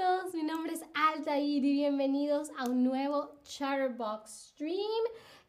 todos, mi nombre es Altair y bienvenidos a un nuevo Chatterbox Stream.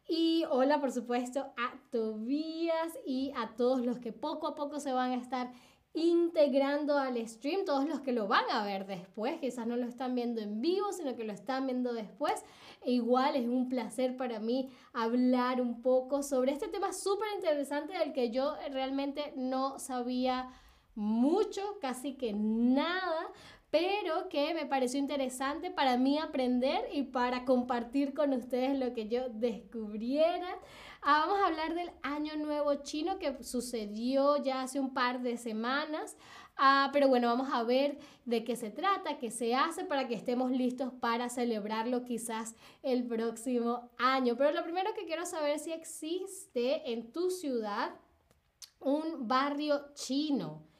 Y hola, por supuesto, a Tobías y a todos los que poco a poco se van a estar integrando al stream, todos los que lo van a ver después, quizás no lo están viendo en vivo, sino que lo están viendo después. E igual es un placer para mí hablar un poco sobre este tema súper interesante del que yo realmente no sabía mucho, casi que nada, pero que me pareció interesante para mí aprender y para compartir con ustedes lo que yo descubriera. Ah, vamos a hablar del Año Nuevo Chino que sucedió ya hace un par de semanas. Ah, pero bueno, vamos a ver de qué se trata, qué se hace para que estemos listos para celebrarlo quizás el próximo año. Pero lo primero que quiero saber es si existe en tu ciudad un barrio chino.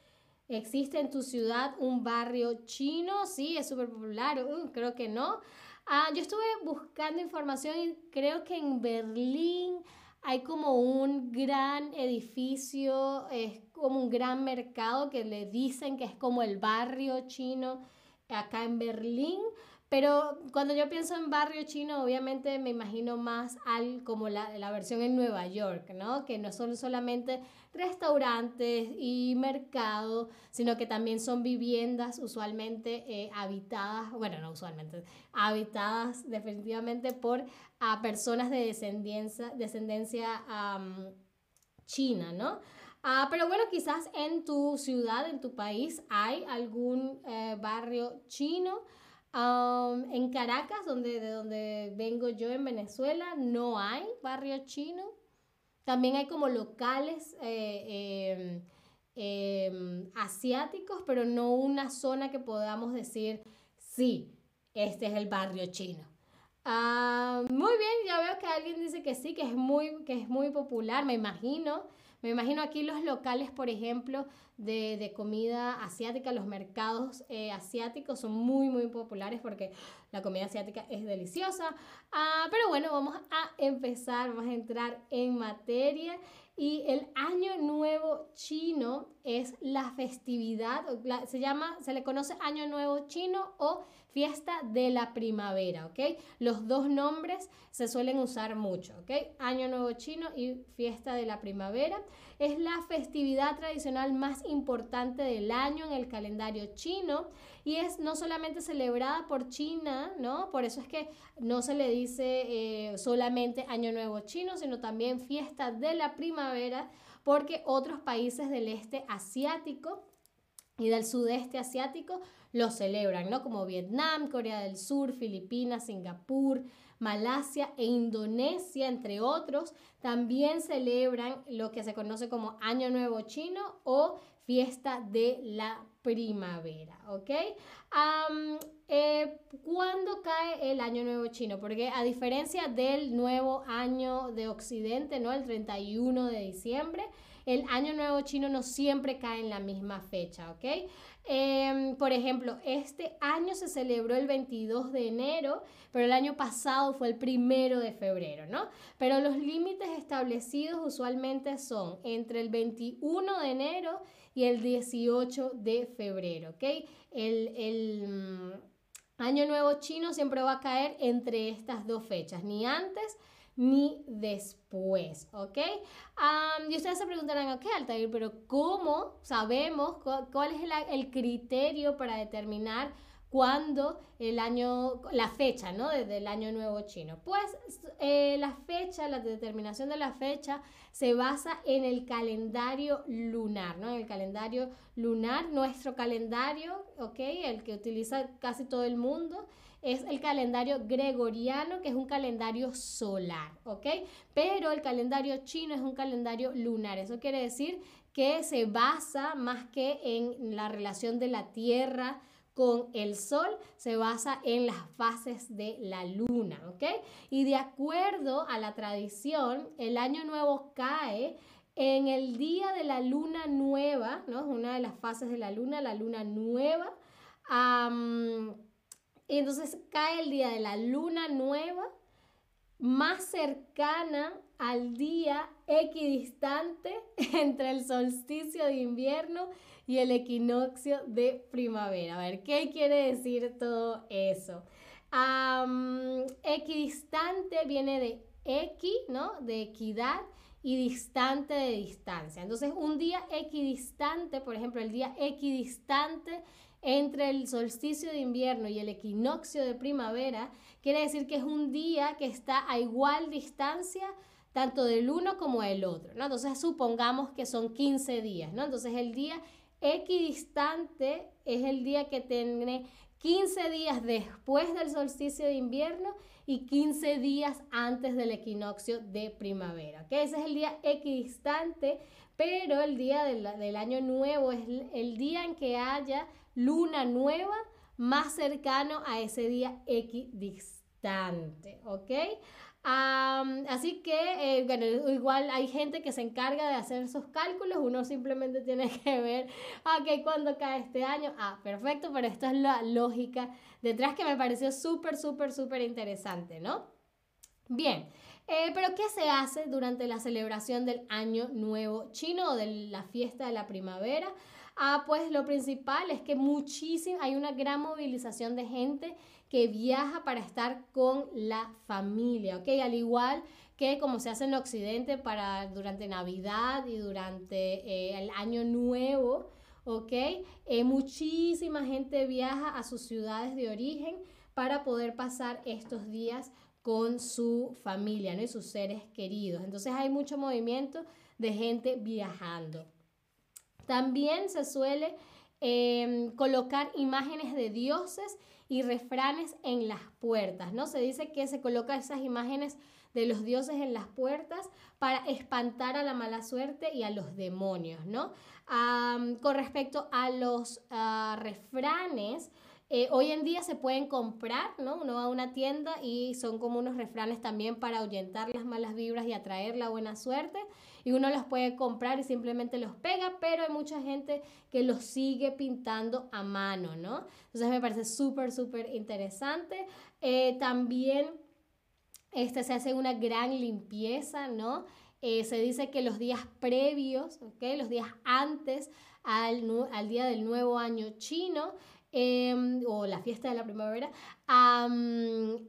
¿Existe en tu ciudad un barrio chino? Sí, es súper popular. Uh, creo que no. Ah, yo estuve buscando información y creo que en Berlín hay como un gran edificio, es como un gran mercado que le dicen que es como el barrio chino acá en Berlín. Pero cuando yo pienso en barrio chino, obviamente me imagino más al, como la, la versión en Nueva York, ¿no? Que no son solamente restaurantes y mercados, sino que también son viviendas usualmente eh, habitadas, bueno, no usualmente, habitadas definitivamente por a personas de descendencia, descendencia china, ¿no? Ah, pero bueno, quizás en tu ciudad, en tu país, hay algún eh, barrio chino. En Caracas, donde, de donde vengo yo en Venezuela, no hay barrio chino. También hay como locales eh, em, em, asiáticos, pero no una zona que podamos decir, sí, este es el barrio chino. Ah, muy bien, ya veo que alguien dice que sí, que es muy, que es muy popular, me imagino. Me imagino aquí los locales, por ejemplo, de, de comida asiática, los mercados eh, asiáticos son muy, muy populares porque la comida asiática es deliciosa. Ah, pero bueno, vamos a empezar, vamos a entrar en materia. Y el Año Nuevo Chino es la festividad, se llama, se le conoce Año Nuevo Chino o fiesta de la primavera, ¿ok? Los dos nombres se suelen usar mucho, ¿ok? Año Nuevo Chino y fiesta de la primavera. Es la festividad tradicional más importante del año en el calendario chino y es no solamente celebrada por China, ¿no? Por eso es que no se le dice eh, solamente Año Nuevo Chino, sino también fiesta de la primavera, porque otros países del este asiático y del sudeste asiático lo celebran, ¿no? Como Vietnam, Corea del Sur, Filipinas, Singapur, Malasia e Indonesia, entre otros, también celebran lo que se conoce como Año Nuevo Chino o Fiesta de la Primavera, ¿ok? Eh, ¿Cuándo cae el Año Nuevo Chino? Porque a diferencia del nuevo año de Occidente, ¿no? El 31 de diciembre, el Año Nuevo Chino no siempre cae en la misma fecha, ¿ok? Em, por ejemplo, este año se celebró el 22 de enero, pero el año pasado fue el primero de febrero, ¿no? Pero los límites establecidos usualmente son entre el 21 de enero y el 18 de febrero, ¿ok? El, el mm, año nuevo chino siempre va a caer entre estas dos fechas, ni antes ni después, ¿ok? y ustedes se preguntarán, ok, Altair, pero ¿cómo sabemos cuál es el, criterio para determinar cuándo el año, la fecha, ¿no? Desde el año nuevo chino. Pues eh, la fecha, la determinación de la fecha se basa en el calendario lunar, ¿no? En el calendario lunar, nuestro calendario, ¿ok? El que utiliza casi todo el mundo es el calendario gregoriano, que es un calendario solar, ¿ok? Pero el calendario chino es un calendario lunar. Eso quiere decir que se basa más que en la relación de la Tierra con el Sol, se basa en las fases de la Luna, ¿ok? Y de acuerdo a la tradición, el año nuevo cae en el día de la luna nueva, ¿no? Es una de las fases de la luna, la luna nueva. Entonces cae el día de la luna nueva más cercana al día equidistante entre el solsticio de invierno y el equinoccio de primavera. A ver, ¿qué quiere decir todo eso? equidistante viene de equi, ¿no? De equidad y distante de distancia. Entonces, un día equidistante, por ejemplo, el día equidistante entre el solsticio de invierno y el equinoccio de primavera, quiere decir que es un día que está a igual distancia tanto del uno como del otro, ¿no? Entonces supongamos que son 15 días, ¿no? Entonces el día equidistante es el día que tiene 15 días después del solsticio de invierno y 15 días antes del equinoccio de primavera. ¿okay? Ese es el día equidistante, pero el día del, del año nuevo es el día en que haya luna nueva más cercano a ese día equidistante, ¿ok? así que, eh, bueno, igual hay gente que se encarga de hacer esos cálculos, uno simplemente tiene que ver, ok, ¿cuándo cae este año? Ah, perfecto, pero esta es la lógica detrás que me pareció súper, súper, súper interesante, ¿no? Bien, eh, pero ¿qué se hace durante la celebración del Año Nuevo Chino o de la fiesta de la primavera? Ah, pues lo principal es que hay una gran movilización de gente que viaja para estar con la familia, ¿ok? Al igual que como se hace en Occidente para durante Navidad y durante eh, el Año Nuevo, ¿ok? Eh, muchísima gente viaja a sus ciudades de origen para poder pasar estos días con su familia ¿no? y sus seres queridos. Entonces hay mucho movimiento de gente viajando. También se suele em, colocar imágenes de dioses y refranes en las puertas, ¿no? Se dice que se coloca esas imágenes de los dioses en las puertas para espantar a la mala suerte y a los demonios, ¿no? con respecto a los ah, refranes, eh, hoy en día se pueden comprar, ¿no? Uno va a una tienda y son como unos refranes también para ahuyentar las malas vibras y atraer la buena suerte. Y uno los puede comprar y simplemente los pega, pero hay mucha gente que los sigue pintando a mano, ¿no? Entonces me parece súper, súper interesante. Eh, también este, se hace una gran limpieza, ¿no? Eh, se dice que los días previos, ¿ok? Los días antes al, al día del nuevo año chino, Em, o la fiesta de la primavera,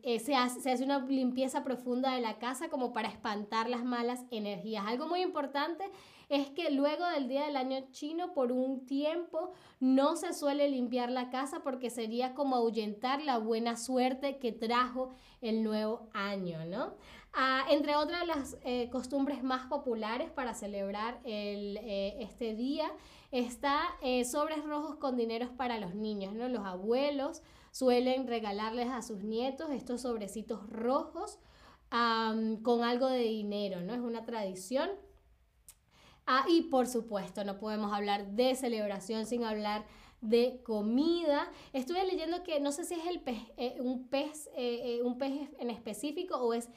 eh, se, hace, se, hace, una limpieza profunda de la casa como para espantar las malas energías. Algo muy importante es que luego del día del año chino, por un tiempo, no se suele limpiar la casa porque sería como ahuyentar la buena suerte que trajo el nuevo año, ¿no? Ah, entre otras las eh, costumbres más populares para celebrar el, eh, este día está eh, sobres rojos con dineros para los niños, ¿no? Los abuelos suelen regalarles a sus nietos estos sobrecitos rojos con algo de dinero, ¿no? Es una tradición. Ah, y por supuesto, no podemos hablar de celebración sin hablar de comida. Estuve leyendo que no sé si es el eh, un, pez, un pez en específico o es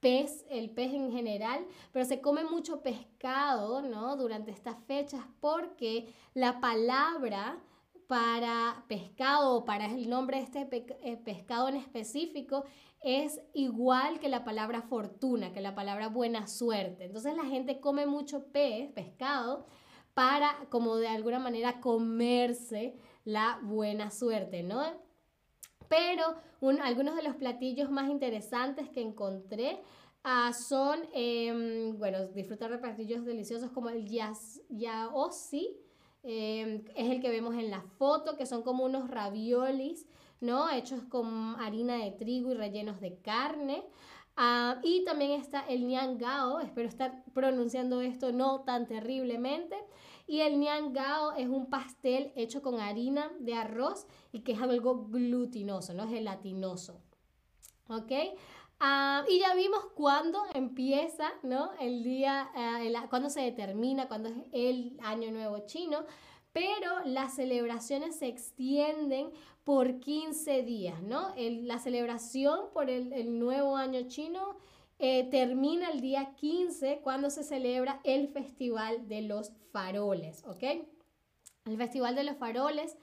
pez, el pez en general, pero se come mucho pescado, ¿no? Durante estas fechas porque la palabra para pescado para el nombre de este eh, pescado en específico es igual que la palabra fortuna, que la palabra buena suerte. Entonces la gente come mucho pez, pescado, para como de alguna manera comerse la buena suerte, ¿no? pero algunos de los platillos más interesantes que encontré ah, son, em, bueno, disfrutar de platillos deliciosos como el yaosi, em, es el que vemos en la foto, que son como unos raviolis, ¿no? Hechos con harina de trigo y rellenos de carne. Ah, y también está el niangao, espero estar pronunciando esto no tan terriblemente, y el niangao es un pastel hecho con harina de arroz y que es algo glutinoso, no gelatinoso. ¿Ok? Ah, y ya vimos cuándo empieza, ¿no? El día, uh, cuándo se determina, cuándo es el año nuevo chino, pero las celebraciones se extienden por 15 días, ¿no? la celebración por el nuevo año chino eh, termina el día 15 cuando se celebra el Festival de los Faroles, ¿ok? El Festival de los Faroles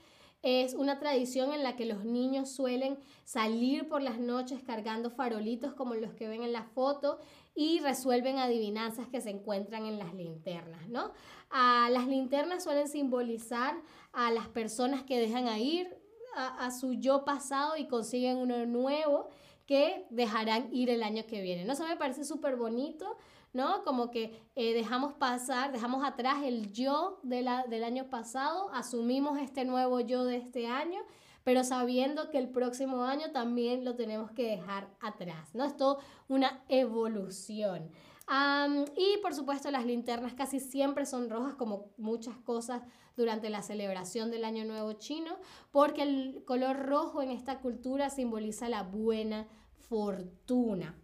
es una tradición en la que los niños suelen salir por las noches cargando farolitos como los que ven en la foto y resuelven adivinanzas que se encuentran en las linternas, ¿no? Las linternas suelen simbolizar a las personas que dejan a ir a, su yo pasado y consiguen uno nuevo que dejarán ir el año que viene. ¿No? Eso me parece súper bonito, ¿no? Como que eh, dejamos pasar, dejamos atrás el yo de la, del año pasado, asumimos este nuevo yo de este año, pero sabiendo que el próximo año también lo tenemos que dejar atrás, ¿no? Es todo una evolución y por supuesto las linternas casi siempre son rojas como muchas cosas durante la celebración del Año Nuevo chino, porque el color rojo en esta cultura simboliza la buena fortuna.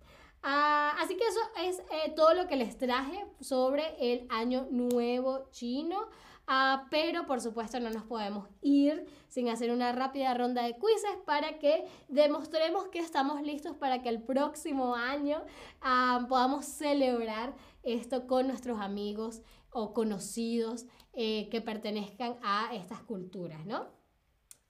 Ah, así que eso es eh, todo lo que les traje sobre el Año Nuevo chino. Ah, pero por supuesto no nos podemos ir sin hacer una rápida ronda de quizzes para que demostremos que estamos listos para que el próximo año ah, podamos celebrar esto con nuestros amigos o conocidos eh, que pertenezcan a estas culturas, ¿no?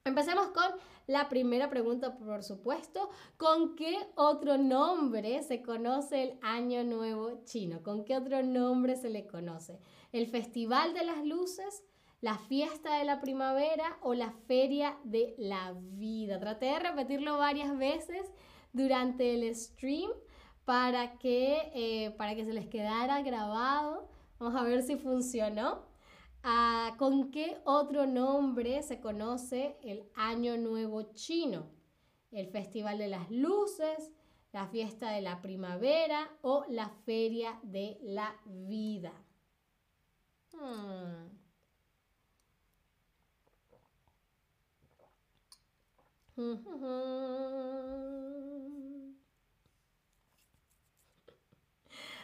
Empecemos con la primera pregunta, por supuesto. ¿Con qué otro nombre se conoce el Año Nuevo chino? ¿Con qué otro nombre se le conoce? ¿El Festival de las Luces? la fiesta de la primavera o la feria de la vida. Traté de repetirlo varias veces durante el stream para que, eh, para que se les quedara grabado. Vamos a ver si funcionó. Ah, ¿Con qué otro nombre se conoce el Año Nuevo Chino? El Festival de las Luces, la Fiesta de la Primavera o la Feria de la Vida. Hmm.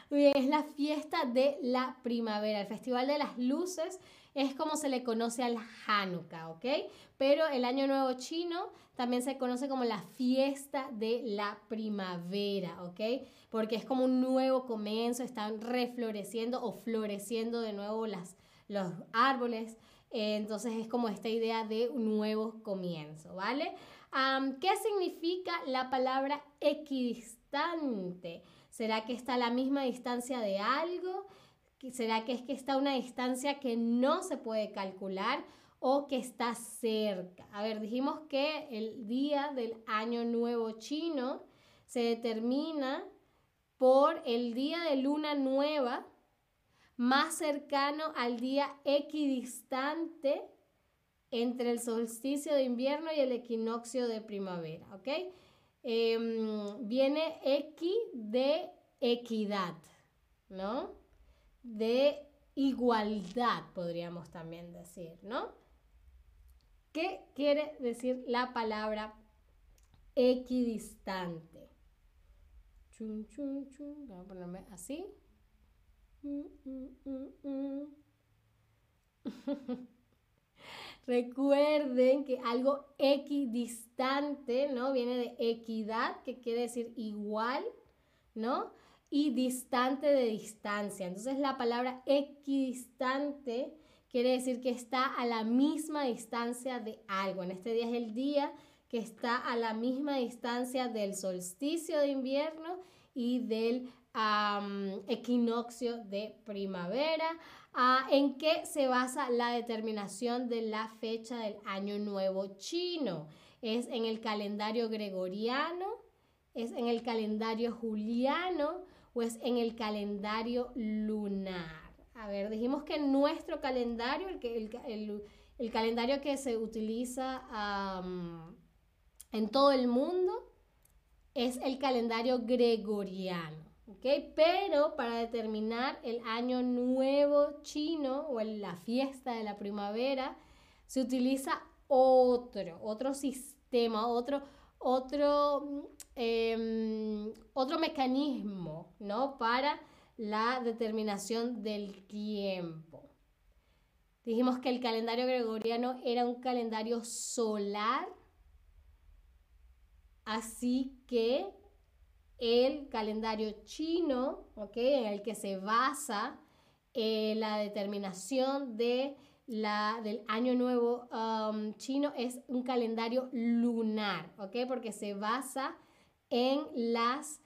Bien, es la fiesta de la primavera. El Festival de las Luces es como se le conoce al Hanukkah, ¿ok? Pero el Año Nuevo Chino también se conoce como la fiesta de la primavera, ¿ok? Porque es como un nuevo comienzo, están refloreciendo o floreciendo de nuevo las, los árboles. entonces es como esta idea de un nuevo comienzo, ¿vale? ¿Qué significa la palabra equidistante? ¿Será que está a la misma distancia de algo? ¿Será que es que está a una distancia que no se puede calcular o que está cerca? A ver, dijimos que el día del año nuevo chino se determina por el día de luna nueva más cercano al día equidistante entre el solsticio de invierno y el equinoccio de primavera, ¿ok? Em, viene equi de equidad, ¿no? De igualdad, podríamos también decir, ¿no? ¿Qué quiere decir la palabra equidistante? Chun, chun, chun. Voy a ponerme así. Mm, mm, mm, Recuerden que algo equidistante, ¿no? Viene de equidad, que quiere decir igual, ¿no? Y distante de distancia. Entonces la palabra equidistante quiere decir que está a la misma distancia de algo. En este día es el día que está a la misma distancia del solsticio de invierno y del equinoccio de primavera. Ah, ¿En qué se basa la determinación de la fecha del Año Nuevo chino? ¿Es en el calendario gregoriano? ¿Es en el calendario juliano? ¿O es en el calendario lunar? A ver, dijimos que nuestro calendario, el, el, calendario que se utiliza en todo el mundo, es el calendario gregoriano. Pero para determinar el año nuevo chino o la fiesta de la primavera, se utiliza otro, otro sistema, otro, otro, em, otro mecanismo, ¿no? Para la determinación del tiempo. Dijimos que el calendario gregoriano era un calendario solar, así que el calendario chino, en el que se basa eh, la determinación de la, del año nuevo um, chino, es un calendario lunar, porque se basa en las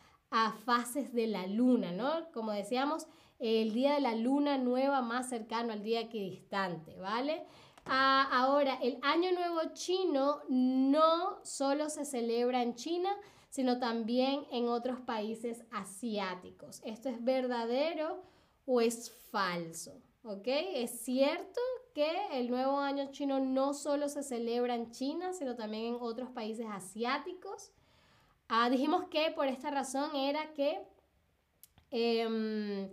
fases de la luna, ¿no? Como decíamos, el día de la luna nueva más cercano al día equidistante, ¿vale? Ah, ahora, el Año Nuevo chino no solo se celebra en China, sino también en otros países asiáticos. ¿Esto es verdadero o es falso? ¿Ok? Es cierto que el nuevo año chino no solo se celebra en China, sino también en otros países asiáticos. Ah, dijimos que por esta razón era que, em,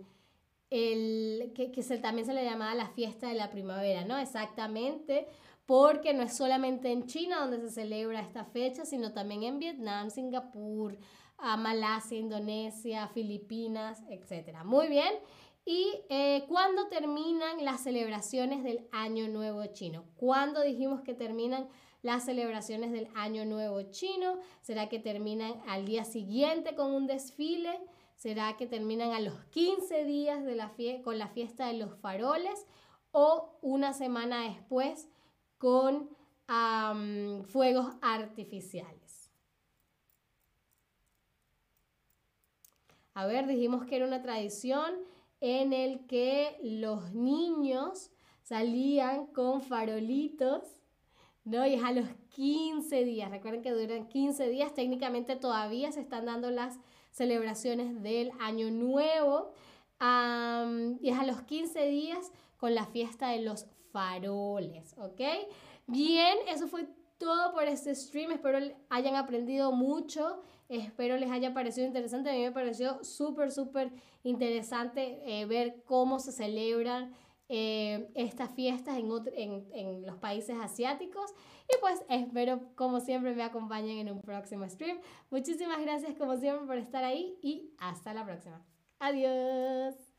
el, que, que también se le llamaba la fiesta de la primavera, ¿no? Exactamente, porque no es solamente en China donde se celebra esta fecha, sino también en Vietnam, Singapur, Malasia, Indonesia, Filipinas, etc. Muy bien. ¿Y eh, cuándo terminan las celebraciones del Año Nuevo Chino? ¿Cuándo dijimos que terminan las celebraciones del Año Nuevo Chino? ¿Será que terminan al día siguiente con un desfile? ¿Será que terminan a los 15 días de la con la fiesta de los faroles? ¿O una semana después con fuegos artificiales? A ver, dijimos que era una tradición en el que los niños salían con farolitos, ¿no? Y es a los 15 días, recuerden que duran 15 días, técnicamente todavía se están dando las celebraciones del Año Nuevo, y es a los 15 días con la fiesta de los faroles, ¿ok? Bien, eso fue todo por este stream, espero hayan aprendido mucho Espero les haya parecido interesante. A mí me pareció súper, súper interesante eh, ver cómo se celebran eh, estas fiestas en, en, en, los países asiáticos. Y pues espero, como siempre, me acompañen en un próximo stream. Muchísimas gracias, como siempre, por estar ahí y hasta la próxima. Adiós.